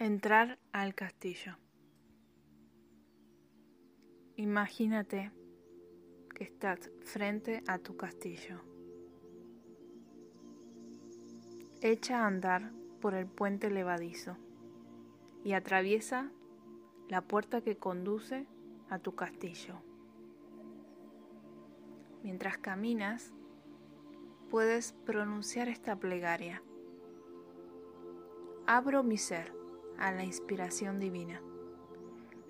Entrar al castillo. Imagínate que estás frente a tu castillo. Echa a andar por el puente levadizo y atraviesa la puerta que conduce a tu castillo. Mientras caminas, puedes pronunciar esta plegaria. Abro mi ser a la inspiración divina.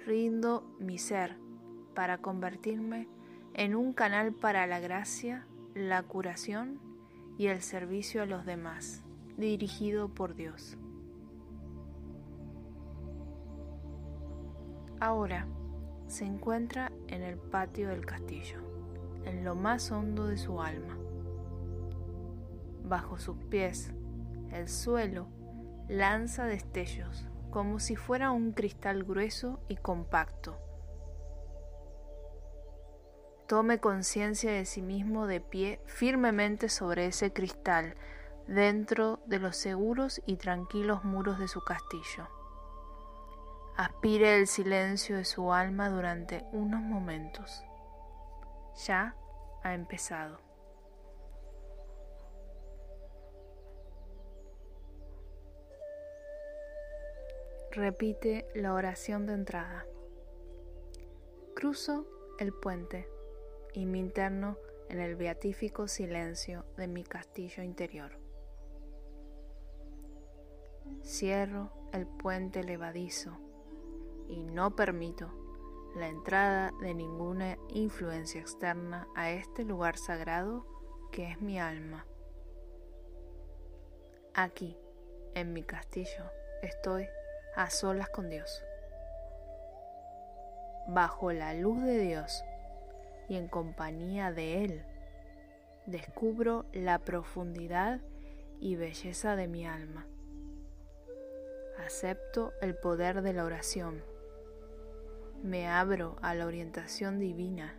Rindo mi ser para convertirme en un canal para la gracia, la curación y el servicio a los demás, dirigido por Dios. Ahora se encuentra en el patio del castillo, en lo más hondo de su alma. Bajo sus pies, el suelo lanza destellos como si fuera un cristal grueso y compacto. Tome conciencia de sí mismo de pie firmemente sobre ese cristal, dentro de los seguros y tranquilos muros de su castillo. Aspire el silencio de su alma durante unos momentos. Ya ha empezado. Repite la oración de entrada. Cruzo el puente y me interno en el beatífico silencio de mi castillo interior. Cierro el puente levadizo y no permito la entrada de ninguna influencia externa a este lugar sagrado que es mi alma. Aquí, en mi castillo, estoy a solas con Dios. Bajo la luz de Dios y en compañía de Él, descubro la profundidad y belleza de mi alma. Acepto el poder de la oración. Me abro a la orientación divina.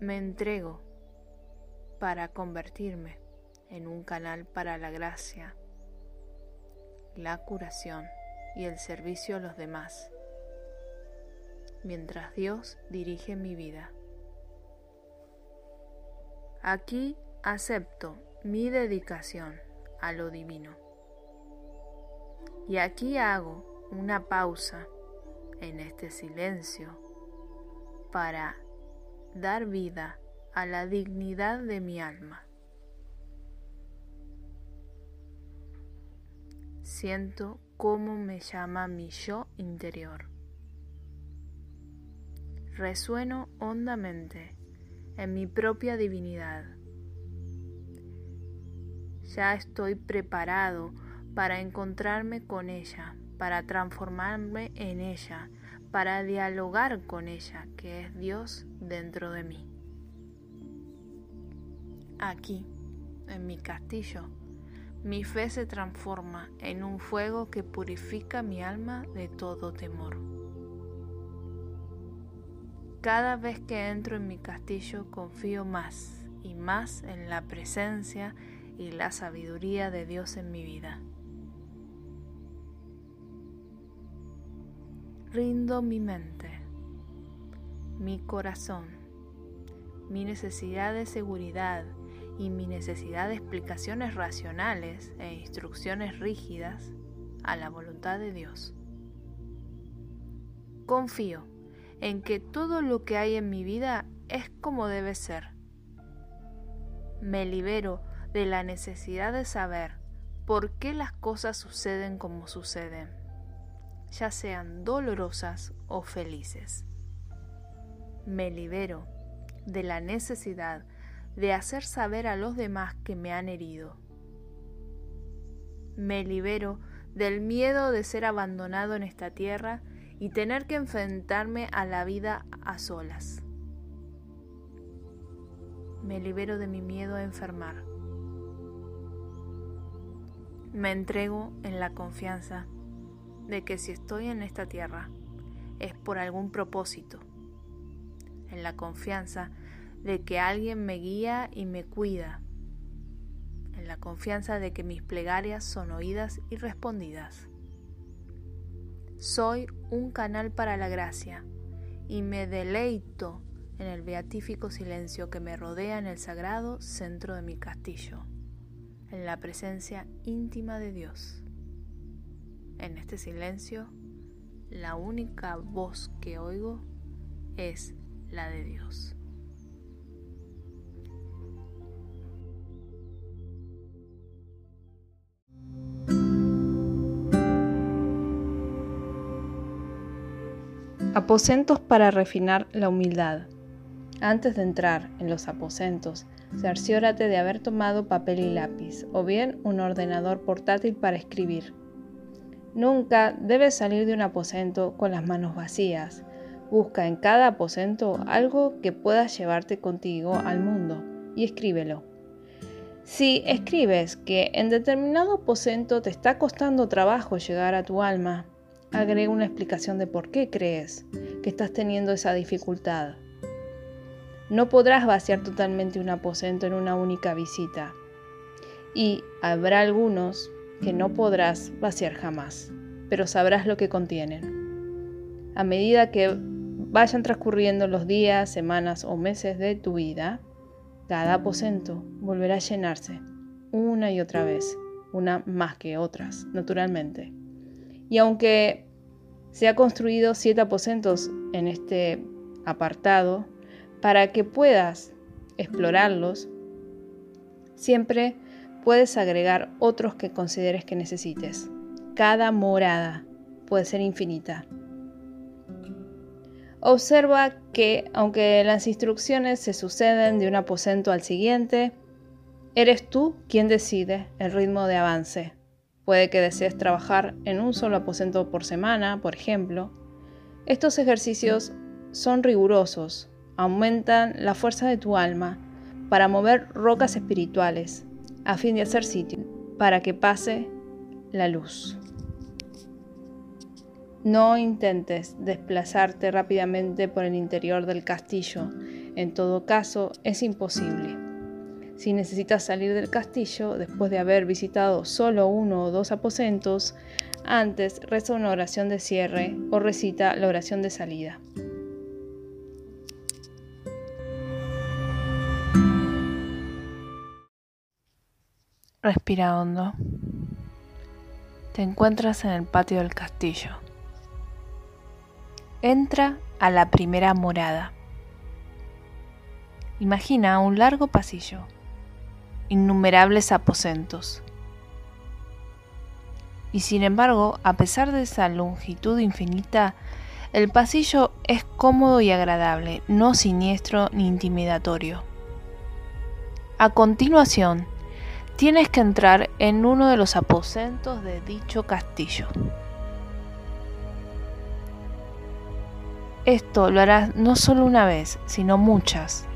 Me entrego para convertirme en un canal para la gracia, la curación y el servicio a los demás, mientras Dios dirige mi vida. Aquí acepto mi dedicación a lo divino. Y aquí hago una pausa en este silencio para dar vida a la dignidad de mi alma. Siento cómo me llama mi yo interior. Resueno hondamente en mi propia divinidad. Ya estoy preparado para encontrarme con ella, para transformarme en ella, para dialogar con ella, que es Dios dentro de mí. Aquí, en mi castillo, mi fe se transforma en un fuego que purifica mi alma de todo temor. Cada vez que entro en mi castillo confío más y más en la presencia y la sabiduría de Dios en mi vida. Rindo mi mente, mi corazón, mi necesidad de seguridad, y mi necesidad de explicaciones racionales e instrucciones rígidas a la voluntad de Dios. Confío en que todo lo que hay en mi vida es como debe ser. Me libero de la necesidad de saber por qué las cosas suceden como suceden, ya sean dolorosas o felices. Me libero de la necesidad de hacer saber a los demás que me han herido. Me libero del miedo de ser abandonado en esta tierra y tener que enfrentarme a la vida a solas. Me libero de mi miedo a enfermar. Me entrego en la confianza de que si estoy en esta tierra es por algún propósito. En la confianza de que alguien me guía y me cuida, en la confianza de que mis plegarias son oídas y respondidas. soy un canal para la gracia y me deleito en el beatífico silencio que me rodea en el sagrado centro de mi castillo, en la presencia íntima de Dios. En este silencio, la única voz que oigo es la de Dios. Aposentos para refinar la humildad. Antes de entrar en los aposentos, cerciórate de haber tomado papel y lápiz, o bien un ordenador portátil para escribir. Nunca debes salir de un aposento con las manos vacías. Busca en cada aposento algo que puedas llevarte contigo al mundo y escríbelo. Si escribes que en determinado aposento te está costando trabajo llegar a tu alma, agrega una explicación de por qué crees que estás teniendo esa dificultad. No podrás vaciar totalmente un aposento en una única visita y habrá algunos que no podrás vaciar jamás, pero sabrás lo que contienen. A medida que vayan transcurriendo los días, semanas o meses de tu vida, cada aposento volverá a llenarse una y otra vez, una más que otras, naturalmente. Y aunque se ha construido siete aposentos en este apartado, para que puedas explorarlos, siempre puedes agregar otros que consideres que necesites. Cada morada puede ser infinita. Observa que aunque las instrucciones se suceden de un aposento al siguiente, eres tú quien decide el ritmo de avance. Puede que desees trabajar en un solo aposento por semana, por ejemplo. Estos ejercicios son rigurosos, aumentan la fuerza de tu alma para mover rocas espirituales, a fin de hacer sitio para que pase la luz. No intentes desplazarte rápidamente por el interior del castillo, en todo caso es imposible. Si necesitas salir del castillo después de haber visitado solo uno o dos aposentos, antes reza una oración de cierre o recita la oración de salida. Respira hondo. Te encuentras en el patio del castillo. Entra a la primera morada. Imagina un largo pasillo innumerables aposentos. Y sin embargo, a pesar de esa longitud infinita, el pasillo es cómodo y agradable, no siniestro ni intimidatorio. A continuación, tienes que entrar en uno de los aposentos de dicho castillo. Esto lo harás no solo una vez, sino muchas,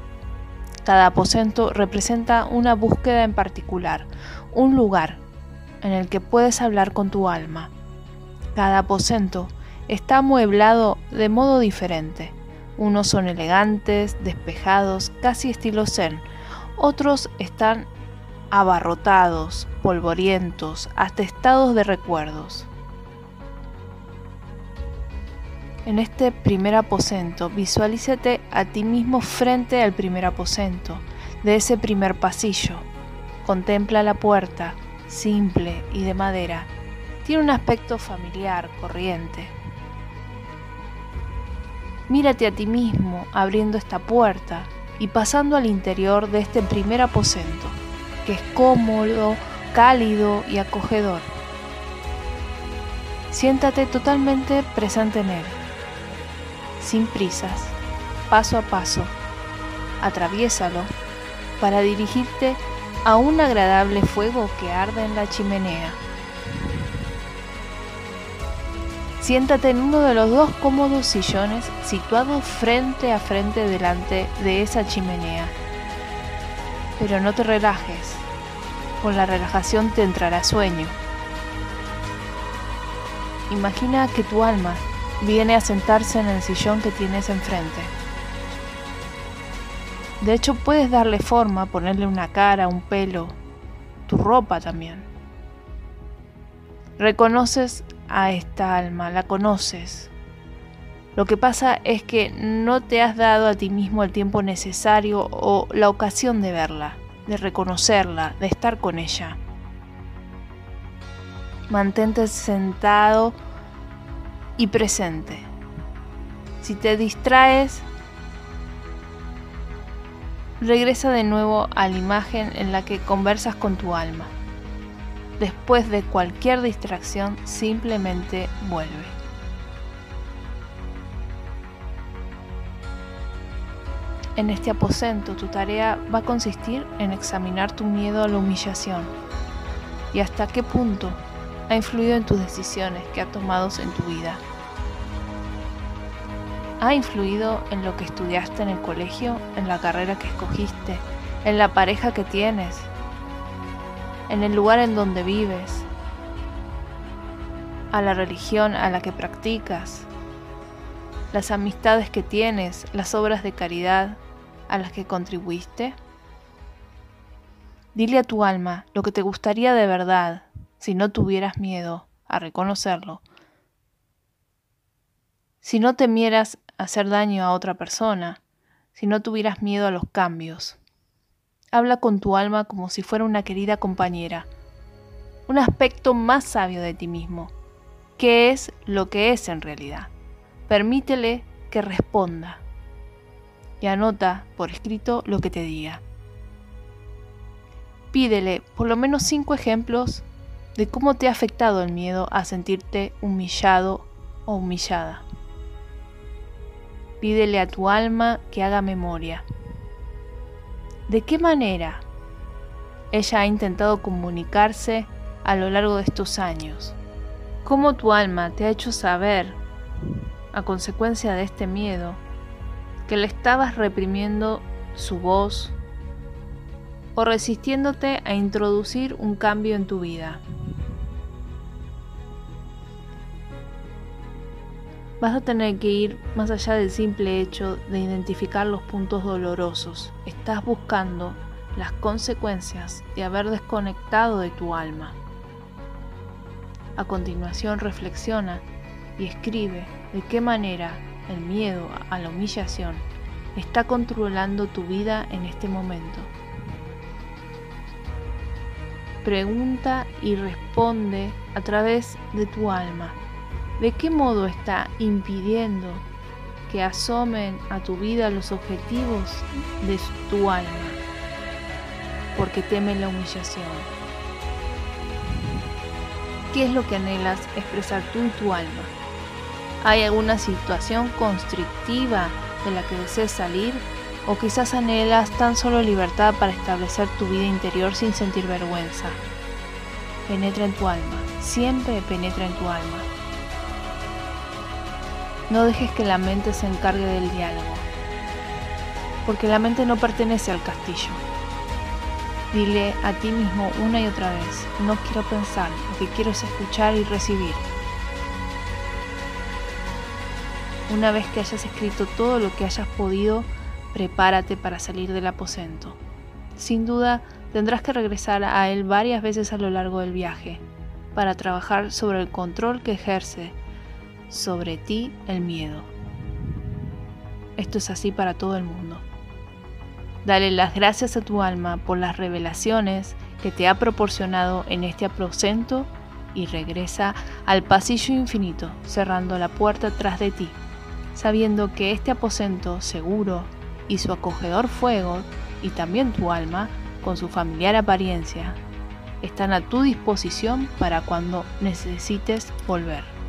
cada aposento representa una búsqueda en particular, un lugar en el que puedes hablar con tu alma. Cada aposento está amueblado de modo diferente. Unos son elegantes, despejados, casi estilo zen. Otros están abarrotados, polvorientos, atestados de recuerdos. En este primer aposento, visualízate a ti mismo frente al primer aposento de ese primer pasillo. Contempla la puerta, simple y de madera. Tiene un aspecto familiar, corriente. Mírate a ti mismo abriendo esta puerta y pasando al interior de este primer aposento, que es cómodo, cálido y acogedor. Siéntate totalmente presente en él sin prisas, paso a paso. Atraviésalo para dirigirte a un agradable fuego que arde en la chimenea. Siéntate en uno de los dos cómodos sillones situados frente a frente delante de esa chimenea. Pero no te relajes, con la relajación te entrará sueño. Imagina que tu alma viene a sentarse en el sillón que tienes enfrente. De hecho, puedes darle forma, ponerle una cara, un pelo, tu ropa también. Reconoces a esta alma, la conoces. Lo que pasa es que no te has dado a ti mismo el tiempo necesario o la ocasión de verla, de reconocerla, de estar con ella. Mantente sentado y presente. Si te distraes, regresa de nuevo a la imagen en la que conversas con tu alma. Después de cualquier distracción, simplemente vuelve. En este aposento tu tarea va a consistir en examinar tu miedo a la humillación y hasta qué punto ha influido en tus decisiones que has tomado en tu vida. ¿Ha influido en lo que estudiaste en el colegio, en la carrera que escogiste, en la pareja que tienes, en el lugar en donde vives, a la religión a la que practicas, las amistades que tienes, las obras de caridad a las que contribuiste? Dile a tu alma lo que te gustaría de verdad si no tuvieras miedo a reconocerlo. Si no temieras hacer daño a otra persona, si no tuvieras miedo a los cambios. Habla con tu alma como si fuera una querida compañera, un aspecto más sabio de ti mismo, que es lo que es en realidad. Permítele que responda y anota por escrito lo que te diga. Pídele por lo menos cinco ejemplos de cómo te ha afectado el miedo a sentirte humillado o humillada. Pídele a tu alma que haga memoria. ¿De qué manera ella ha intentado comunicarse a lo largo de estos años? ¿Cómo tu alma te ha hecho saber, a consecuencia de este miedo, que le estabas reprimiendo su voz o resistiéndote a introducir un cambio en tu vida? Vas a tener que ir más allá del simple hecho de identificar los puntos dolorosos. Estás buscando las consecuencias de haber desconectado de tu alma. A continuación reflexiona y escribe de qué manera el miedo a la humillación está controlando tu vida en este momento. Pregunta y responde a través de tu alma ¿De qué modo está impidiendo que asomen a tu vida los objetivos de tu alma? Porque teme la humillación. ¿Qué es lo que anhelas expresar tú y tu alma? ¿Hay alguna situación constrictiva de la que desees salir? ¿O quizás anhelas tan solo libertad para establecer tu vida interior sin sentir vergüenza? Penetra en tu alma, siempre penetra en tu alma. No dejes que la mente se encargue del diálogo, porque la mente no pertenece al castillo. Dile a ti mismo una y otra vez, no quiero pensar, lo que quiero es escuchar y recibir. Una vez que hayas escrito todo lo que hayas podido, prepárate para salir del aposento. Sin duda, tendrás que regresar a él varias veces a lo largo del viaje, para trabajar sobre el control que ejerce sobre ti el miedo. Esto es así para todo el mundo. Dale las gracias a tu alma por las revelaciones que te ha proporcionado en este aposento y regresa al pasillo infinito, cerrando la puerta tras de ti, sabiendo que este aposento seguro y su acogedor fuego, y también tu alma, con su familiar apariencia, están a tu disposición para cuando necesites volver.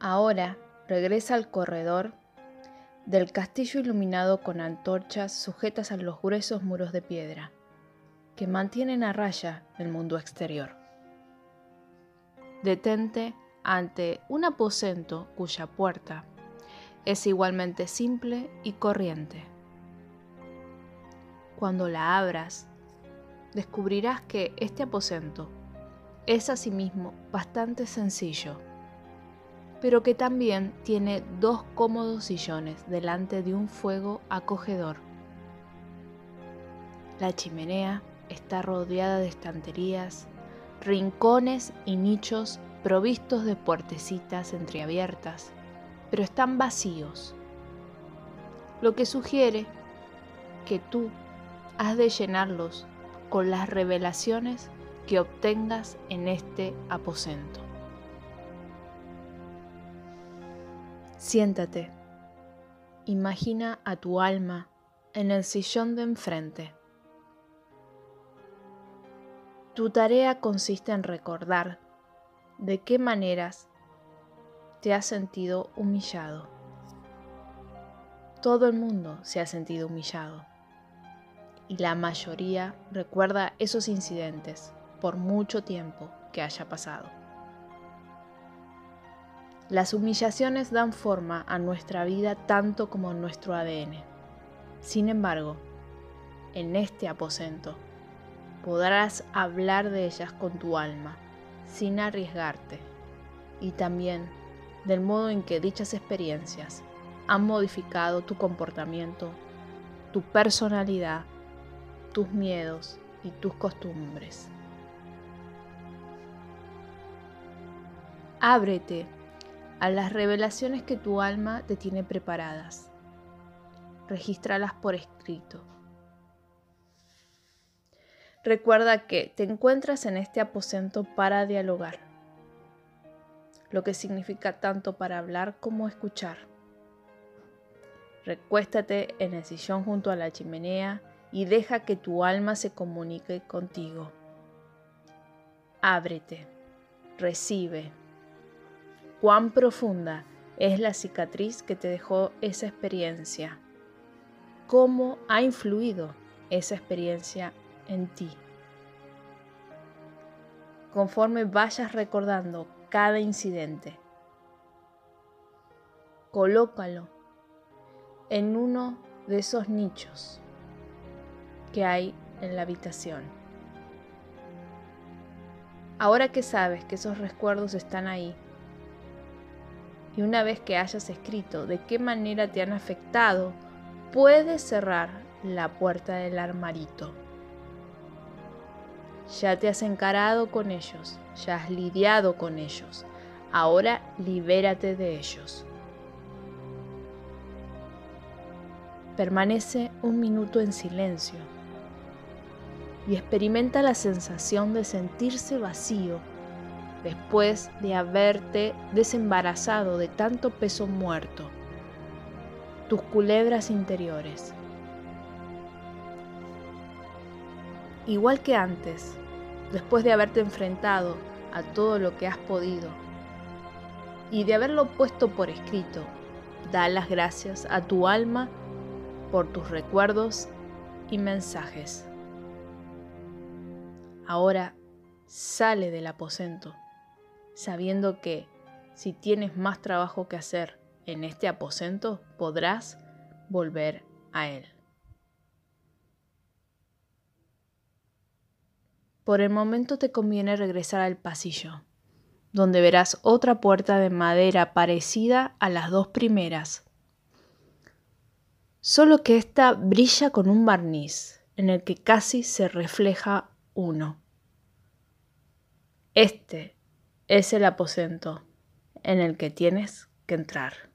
Ahora regresa al corredor del castillo iluminado con antorchas sujetas a los gruesos muros de piedra que mantienen a raya el mundo exterior. Detente ante un aposento cuya puerta es igualmente simple y corriente. Cuando la abras, descubrirás que este aposento es asimismo bastante sencillo, pero que también tiene dos cómodos sillones delante de un fuego acogedor. La chimenea está rodeada de estanterías, rincones y nichos provistos de puertecitas entreabiertas, pero están vacíos, lo que sugiere que tú has de llenarlos con las revelaciones que obtengas en este aposento. Siéntate. Imagina a tu alma en el sillón de enfrente. Tu tarea consiste en recordar de qué maneras te has sentido humillado. Todo el mundo se ha sentido humillado y la mayoría recuerda esos incidentes por mucho tiempo que haya pasado. Las humillaciones dan forma a nuestra vida tanto como nuestro ADN. Sin embargo, en este aposento podrás hablar de ellas con tu alma, sin arriesgarte, y también del modo en que dichas experiencias han modificado tu comportamiento, tu personalidad, tus miedos y tus costumbres. Ábrete a las revelaciones que tu alma te tiene preparadas. Regístralas por escrito. Recuerda que te encuentras en este aposento para dialogar, lo que significa tanto para hablar como escuchar. Recuéstate en el sillón junto a la chimenea y deja que tu alma se comunique contigo. Ábrete, recibe, cuán profunda es la cicatriz que te dejó esa experiencia, cómo ha influido esa experiencia en ti. Conforme vayas recordando cada incidente, colócalo en uno de esos nichos que hay en la habitación. Ahora que sabes que esos recuerdos están ahí, y una vez que hayas escrito de qué manera te han afectado, puedes cerrar la puerta del armarito. Ya te has encarado con ellos, ya has lidiado con ellos. Ahora libérate de ellos. Permanece un minuto en silencio y experimenta la sensación de sentirse vacío después de haberte desembarazado de tanto peso muerto, tus culebras interiores. Igual que antes, después de haberte enfrentado a todo lo que has podido y de haberlo puesto por escrito, da las gracias a tu alma por tus recuerdos y mensajes. Ahora sale del aposento sabiendo que si tienes más trabajo que hacer en este aposento, podrás volver a él. Por el momento te conviene regresar al pasillo, donde verás otra puerta de madera parecida a las dos primeras, solo que esta brilla con un barniz en el que casi se refleja uno. Este es el aposento en el que tienes que entrar.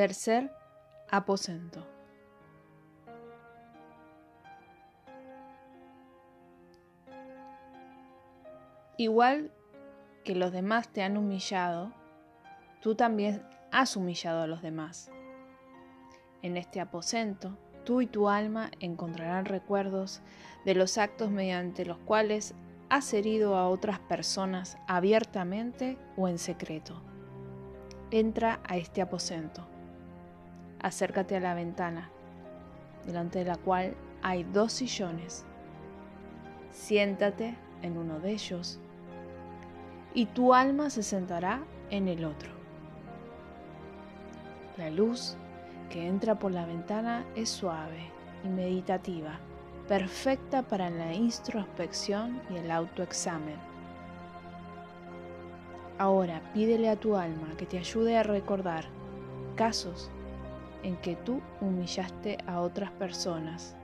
Tercer aposento. Igual que los demás te han humillado, tú también has humillado a los demás. En este aposento, tú y tu alma encontrarán recuerdos de los actos mediante los cuales has herido a otras personas abiertamente o en secreto. Entra a este aposento. Acércate a la ventana, delante de la cual hay dos sillones. Siéntate en uno de ellos y tu alma se sentará en el otro. La luz que entra por la ventana es suave y meditativa, perfecta para la introspección y el autoexamen. Ahora pídele a tu alma que te ayude a recordar casos en que tú humillaste a otras personas.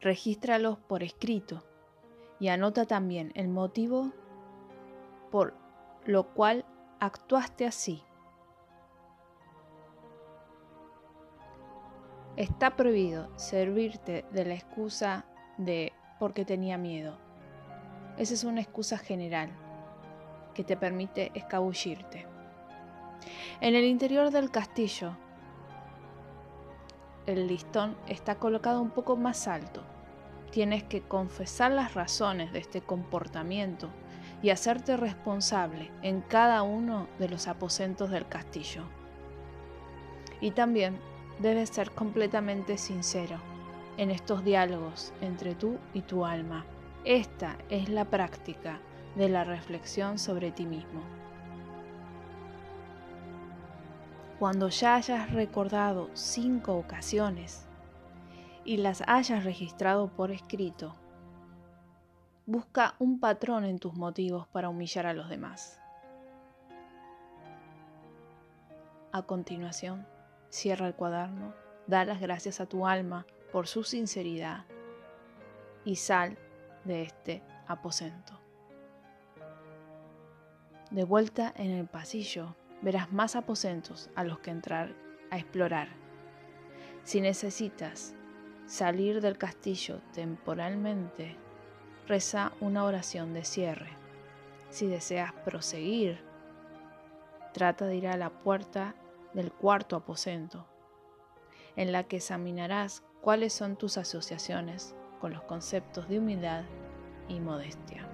Regístralos por escrito y anota también el motivo por lo cual actuaste así. Está prohibido servirte de la excusa de porque tenía miedo. Esa es una excusa general que te permite escabullirte. En el interior del castillo, el listón está colocado un poco más alto tienes que confesar las razones de este comportamiento y hacerte responsable en cada uno de los aposentos del castillo. Y también debes ser completamente sincero en estos diálogos entre tú y tu alma. Esta es la práctica de la reflexión sobre ti mismo. Cuando ya hayas recordado cinco ocasiones y las hayas registrado por escrito, busca un patrón en tus motivos para humillar a los demás. A continuación, cierra el cuaderno, da las gracias a tu alma por su sinceridad y sal de este aposento. De vuelta en el pasillo, verás más aposentos a los que entrar a explorar. Si necesitas salir del castillo temporalmente, reza una oración de cierre. Si deseas proseguir, trata de ir a la puerta del cuarto aposento, en la que examinarás cuáles son tus asociaciones con los conceptos de humildad y modestia.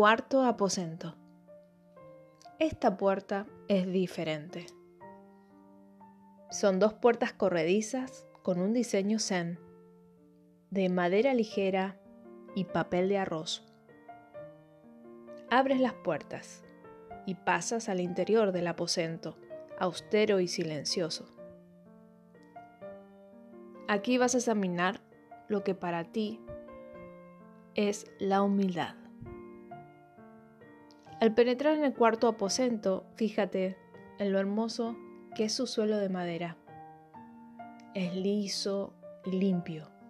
Cuarto aposento. Esta puerta es diferente. Son dos puertas corredizas con un diseño zen, de madera ligera y papel de arroz. Abres las puertas y pasas al interior del aposento, austero y silencioso. Aquí vas a examinar lo que para ti es la humildad. Al penetrar en el cuarto aposento, fíjate en lo hermoso que es su suelo de madera. Es liso y limpio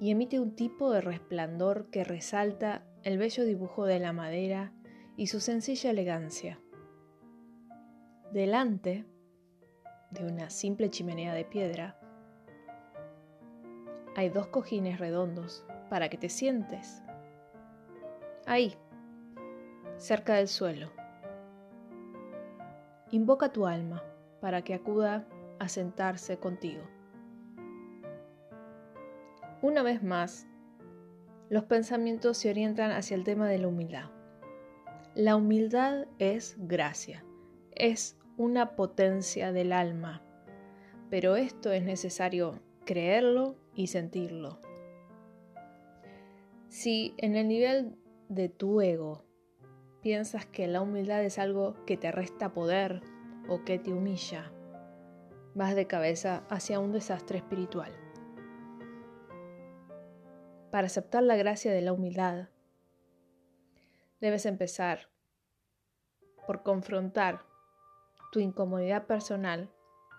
y emite un tipo de resplandor que resalta el bello dibujo de la madera y su sencilla elegancia. Delante de una simple chimenea de piedra hay dos cojines redondos para que te sientes. Ahí, cerca del suelo. Invoca tu alma para que acuda a sentarse contigo. Una vez más, los pensamientos se orientan hacia el tema de la humildad. La humildad es gracia, es una potencia del alma, pero esto es necesario creerlo y sentirlo. Si en el nivel de tu ego piensas que la humildad es algo que te resta poder o que te humilla, vas de cabeza hacia un desastre espiritual. Para aceptar la gracia de la humildad, debes empezar por confrontar tu incomodidad personal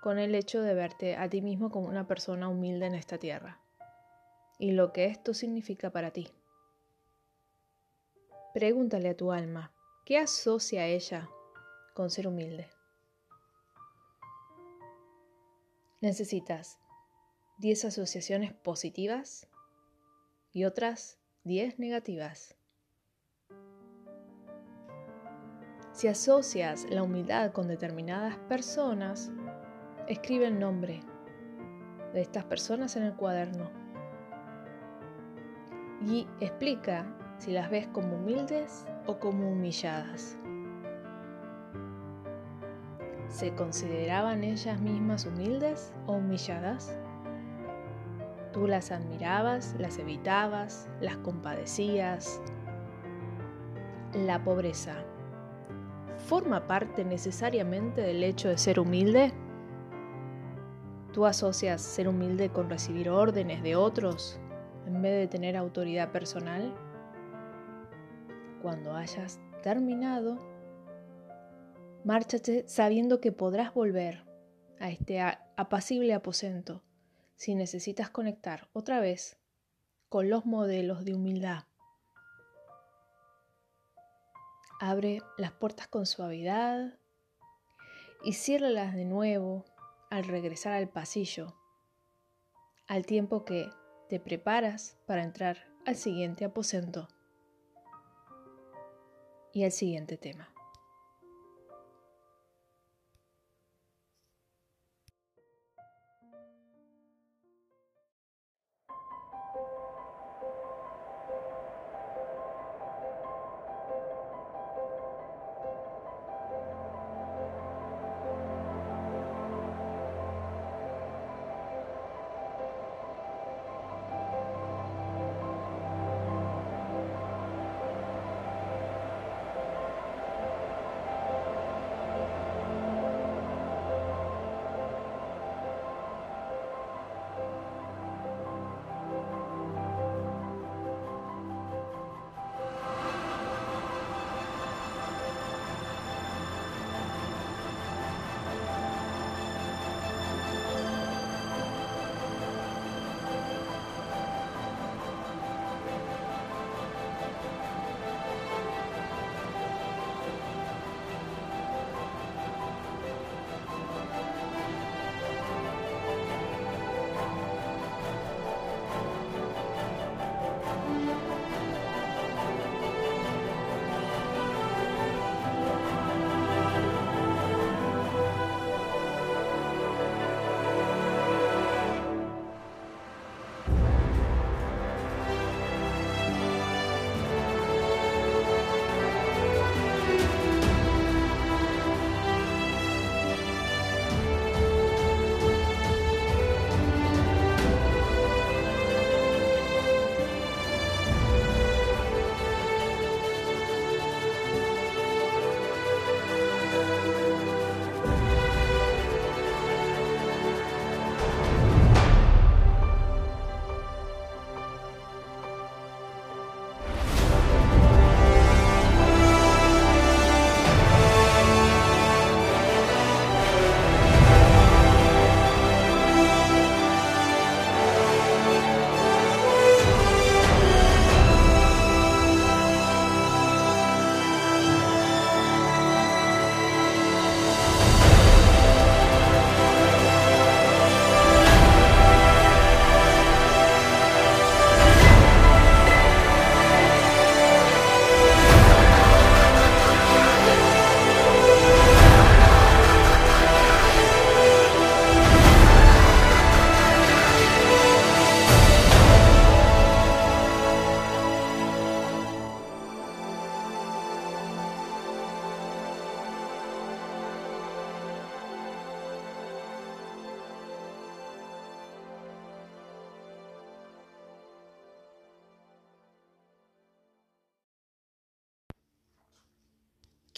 con el hecho de verte a ti mismo como una persona humilde en esta tierra y lo que esto significa para ti. Pregúntale a tu alma, ¿qué asocia ella con ser humilde? Necesitas 10 asociaciones positivas y otras 10 negativas. Si asocias la humildad con determinadas personas, escribe el nombre de estas personas en el cuaderno y explica si las ves como humildes o como humilladas. ¿Se consideraban ellas mismas humildes o humilladas? Tú las admirabas, las evitabas, las compadecías. La pobreza forma parte necesariamente del hecho de ser humilde. ¿Tú asocias ser humilde con recibir órdenes de otros en vez de tener autoridad personal? Cuando hayas terminado, márchate sabiendo que podrás volver a este apacible aposento si necesitas conectar otra vez con los modelos de humildad. Abre las puertas con suavidad y ciérralas de nuevo al regresar al pasillo, al tiempo que te preparas para entrar al siguiente aposento y el siguiente tema.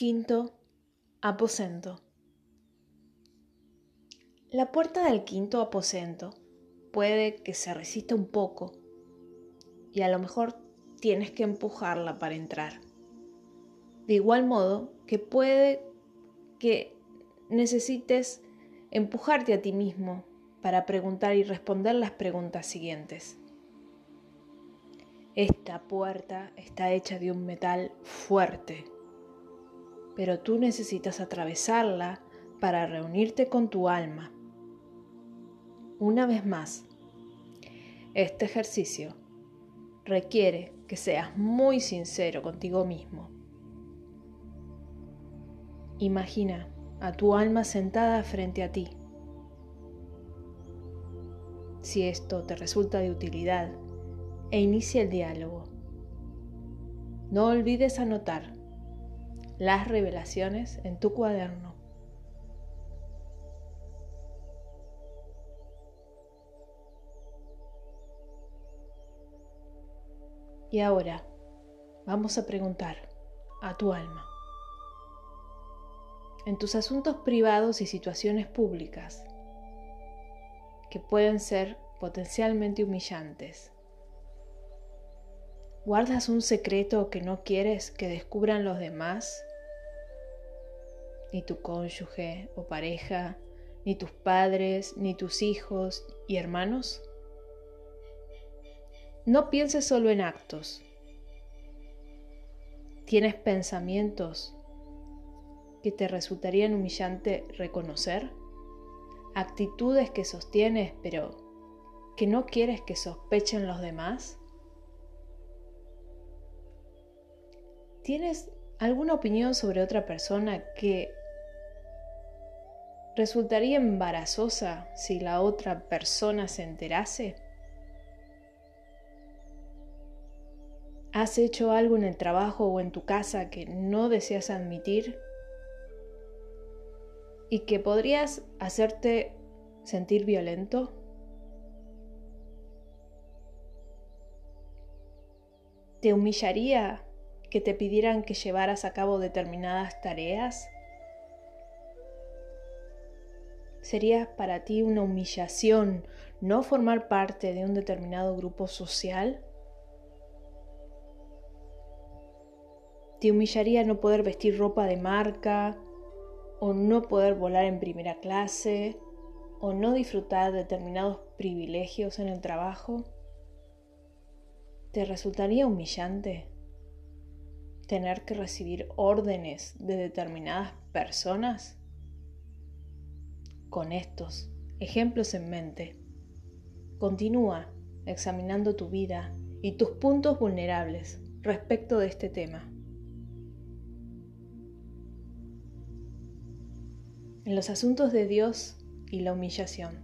Quinto aposento. La puerta del quinto aposento puede que se resista un poco y a lo mejor tienes que empujarla para entrar. De igual modo que puede que necesites empujarte a ti mismo para preguntar y responder las preguntas siguientes. Esta puerta está hecha de un metal fuerte, pero tú necesitas atravesarla para reunirte con tu alma. Una vez más, este ejercicio requiere que seas muy sincero contigo mismo. Imagina a tu alma sentada frente a ti. Si esto te resulta de utilidad, e inicia el diálogo. No olvides anotar las revelaciones en tu cuaderno. Y ahora vamos a preguntar a tu alma. En tus asuntos privados y situaciones públicas, que pueden ser potencialmente humillantes, ¿Guardas un secreto que no quieres que descubran los demás? Ni tu cónyuge o pareja, ni tus padres, ni tus hijos y hermanos. No pienses solo en actos. ¿Tienes pensamientos que te resultarían humillante reconocer? ¿Actitudes que sostienes pero que no quieres que sospechen los demás? ¿Tienes alguna opinión sobre otra persona que resultaría embarazosa si la otra persona se enterase? ¿Has hecho algo en el trabajo o en tu casa que no deseas admitir y que podrías hacerte sentir violento? ¿Te humillaría que te pidieran que llevaras a cabo determinadas tareas? ¿Sería para ti una humillación no formar parte de un determinado grupo social? ¿Te humillaría no poder vestir ropa de marca o no poder volar en primera clase o no disfrutar de determinados privilegios en el trabajo? ¿Te resultaría humillante? Tener que recibir órdenes de determinadas personas? Con estos ejemplos en mente, continúa examinando tu vida y tus puntos vulnerables respecto de este tema. En los asuntos de Dios y la humillación.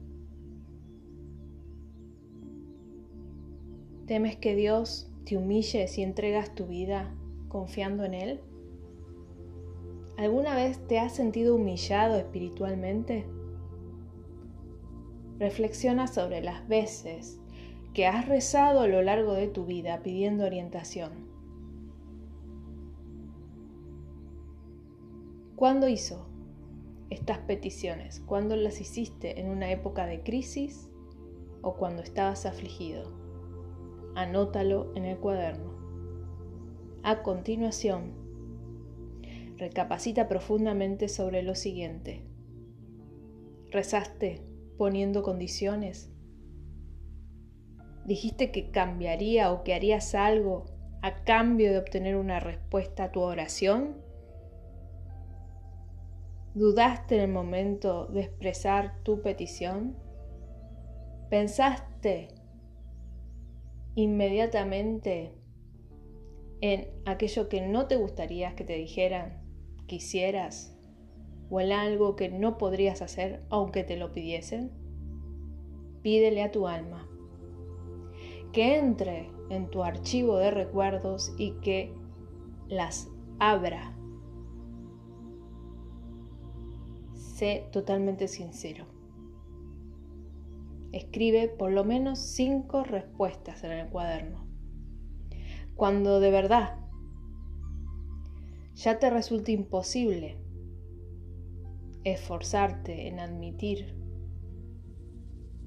¿Temes que Dios te humille si entregas tu vida confiando en Él? ¿Alguna vez te has sentido humillado espiritualmente? Reflexiona sobre las veces que has rezado a lo largo de tu vida pidiendo orientación. ¿Cuándo hizo estas peticiones? ¿Cuándo las hiciste en una época de crisis o cuando estabas afligido? Anótalo en el cuaderno. A continuación, recapacita profundamente sobre lo siguiente. ¿Rezaste poniendo condiciones? ¿Dijiste que cambiaría o que harías algo a cambio de obtener una respuesta a tu oración? ¿Dudaste en el momento de expresar tu petición? ¿Pensaste inmediatamente en aquello que no te gustaría que te dijeran, quisieras, o en algo que no podrías hacer aunque te lo pidiesen? Pídele a tu alma que entre en tu archivo de recuerdos y que las abra. Sé totalmente sincero. Escribe por lo menos cinco respuestas en el cuaderno cuando de verdad ya te resulta imposible esforzarte en admitir,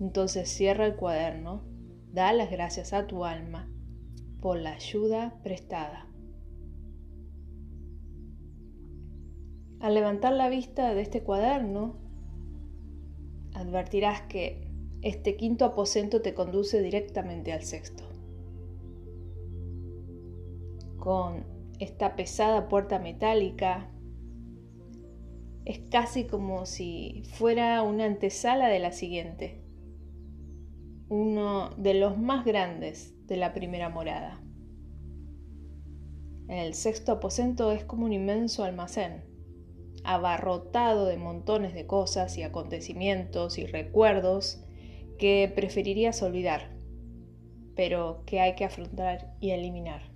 entonces cierra el cuaderno, da las gracias a tu alma por la ayuda prestada. Al levantar la vista de este cuaderno, advertirás que este quinto aposento te conduce directamente al sexto. Con esta pesada puerta metálica, es casi como si fuera una antesala de la siguiente, uno de los más grandes de la primera morada. El sexto aposento es como un inmenso almacén abarrotado de montones de cosas y acontecimientos y recuerdos que preferirías olvidar, pero que hay que afrontar y eliminar.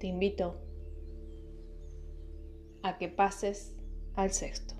Te invito a que pases al sexto.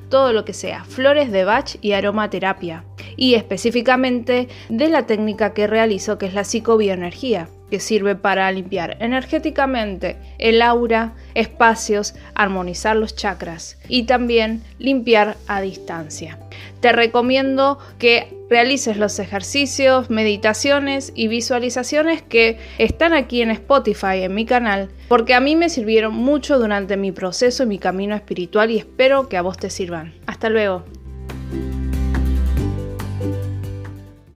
todo lo que sea flores de Bach y aromaterapia, y específicamente de la técnica que realizo que es la psicobioenergía, que sirve para limpiar energéticamente el aura, espacios, armonizar los chakras y también limpiar a distancia. Te recomiendo que realices los ejercicios, meditaciones y visualizaciones que están aquí en Spotify, en mi canal, porque a mí me sirvieron mucho durante mi proceso y mi camino espiritual y espero que a vos te sirvan. Hasta luego.